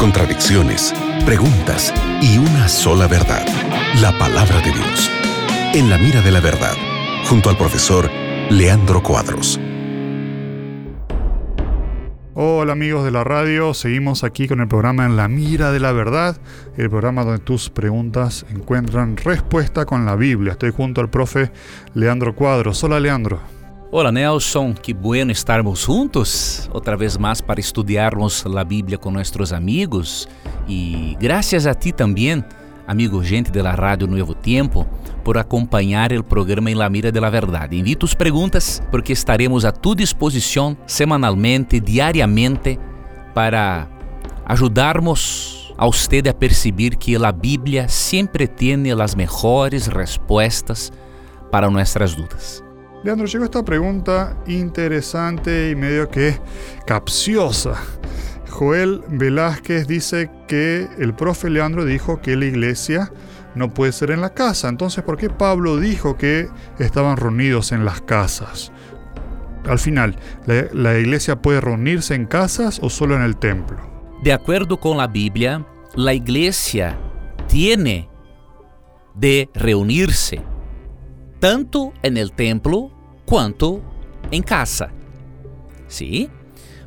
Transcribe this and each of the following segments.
contradicciones, preguntas y una sola verdad, la palabra de Dios. En la mira de la verdad, junto al profesor Leandro Cuadros. Hola amigos de la radio, seguimos aquí con el programa En la mira de la verdad, el programa donde tus preguntas encuentran respuesta con la Biblia. Estoy junto al profe Leandro Cuadros. Hola Leandro. Hola Nelson, que bueno estarmos juntos outra vez mais para estudarmos a Bíblia com nossos amigos e graças a ti também, amigo gente da Rádio Novo Tempo, por acompanhar o programa Em La Mira de la Verdade. Invito as perguntas porque estaremos a tu disposição semanalmente, diariamente, para ajudarmos a você a perceber que a Bíblia sempre tem as melhores respostas para nossas dúvidas. Leandro, llegó esta pregunta interesante y medio que capciosa. Joel Velázquez dice que el profe Leandro dijo que la iglesia no puede ser en la casa. Entonces, ¿por qué Pablo dijo que estaban reunidos en las casas? Al final, ¿la, la iglesia puede reunirse en casas o solo en el templo? De acuerdo con la Biblia, la iglesia tiene de reunirse tanto en el templo quanto em casa. Sim?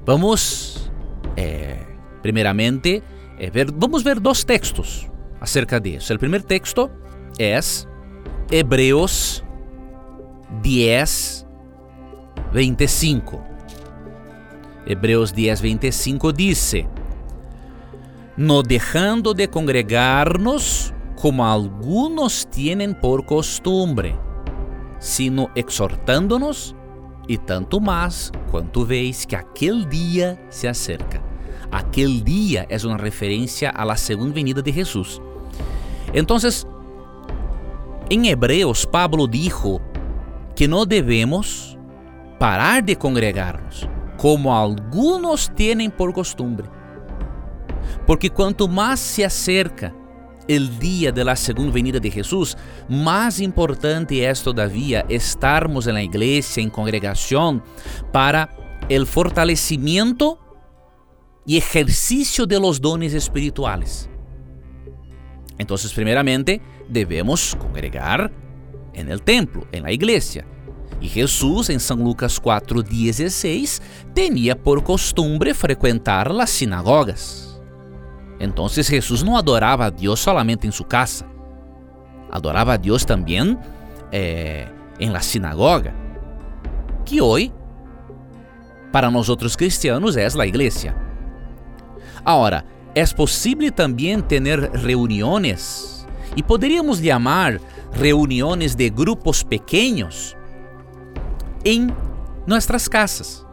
Vamos, eh, eh, ver, vamos ver dois textos acerca disso. O primeiro texto é Hebreus 10, 25. Hebreus 10, 25 diz: No dejando de congregarnos, como algunos tienen por costumbre sino exortando-nos, e tanto mais quanto veis que aquele dia se acerca. Aquele dia é uma referência à la segunda venida de Jesus. Então, em Hebreus, Pablo dijo que não devemos parar de congregarnos, como alguns têm por costumbre. Porque quanto mais se acerca el día de la segunda venida de Jesús, más importante es todavía estarmos en la iglesia, en congregación, para el fortalecimiento y ejercicio de los dones espirituales. Entonces, primeramente, debemos congregar en el templo, en la iglesia. Y Jesús, en San Lucas 4:16, tenía por costumbre frecuentar las sinagogas. Então Jesus não adorava a Deus solamente em sua casa, adorava a Deus também eh, em la sinagoga, que hoje, para nós outros cristianos, é a igreja. Agora, é possível também ter reuniões, e poderíamos chamar reuniões de grupos pequenos em nossas casas.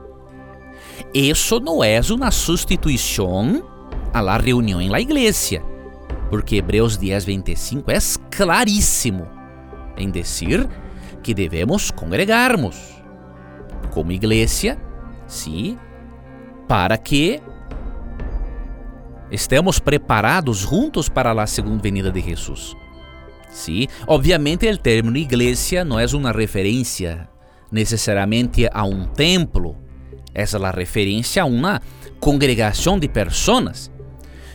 Isso não é uma substituição a la reunião em la iglesia, porque Hebreus 10, 25 é claríssimo em dizer que devemos congregarmos como igreja, sim, para que estemos preparados juntos para a segunda venida de Jesus. Sim, obviamente o término igreja não é uma referência necessariamente a um templo, é a referência a uma congregação de pessoas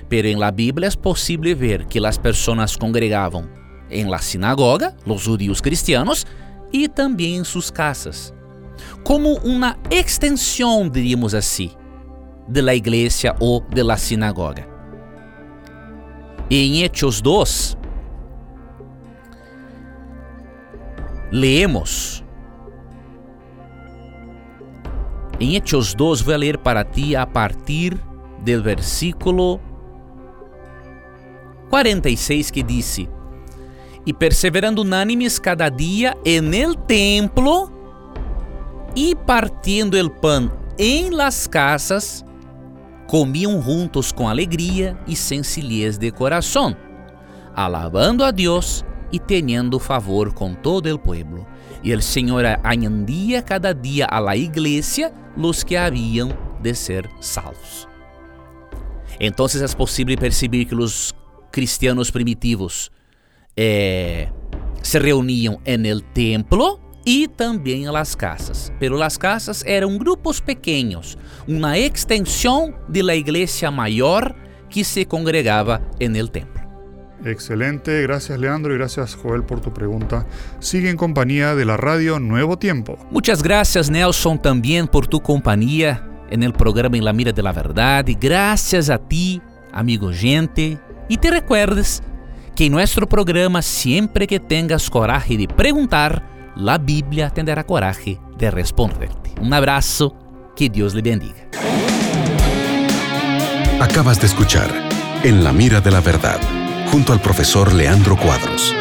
Pero en la Biblia es posible ver que las personas congregaban en la sinagoga, los judíos cristianos, y también en sus casas, como una extensión, diríamos así, de la iglesia o de la sinagoga. En Hechos 2, leemos. En Hechos 2 voy a leer para ti a partir del versículo 46 que disse: E perseverando unânimes cada dia en el templo e partindo el pan em las casas, comiam juntos com alegria e sencillez de coração, alabando a Deus e teniendo favor com todo el pueblo. E el Senhor añadía cada dia a la iglesia los que haviam de ser salvos. Então é possível perceber que os cristianos primitivos eh, se reuniam en el templo y también a las casas. Pero las casas eran grupos pequeños, una extensión de la iglesia mayor que se congregaba en el templo. Excelente, gracias Leandro y gracias Joel por tu pregunta. Sigue en compañía de la radio Nuevo Tiempo. Muchas gracias Nelson también por tu compañía en el programa En la Mira de la Verdad gracias a ti, amigo gente. Y te recuerdes que en nuestro programa siempre que tengas coraje de preguntar, la Biblia tendrá coraje de responderte. Un abrazo, que Dios le bendiga. Acabas de escuchar En la Mira de la Verdad junto al profesor Leandro Cuadros.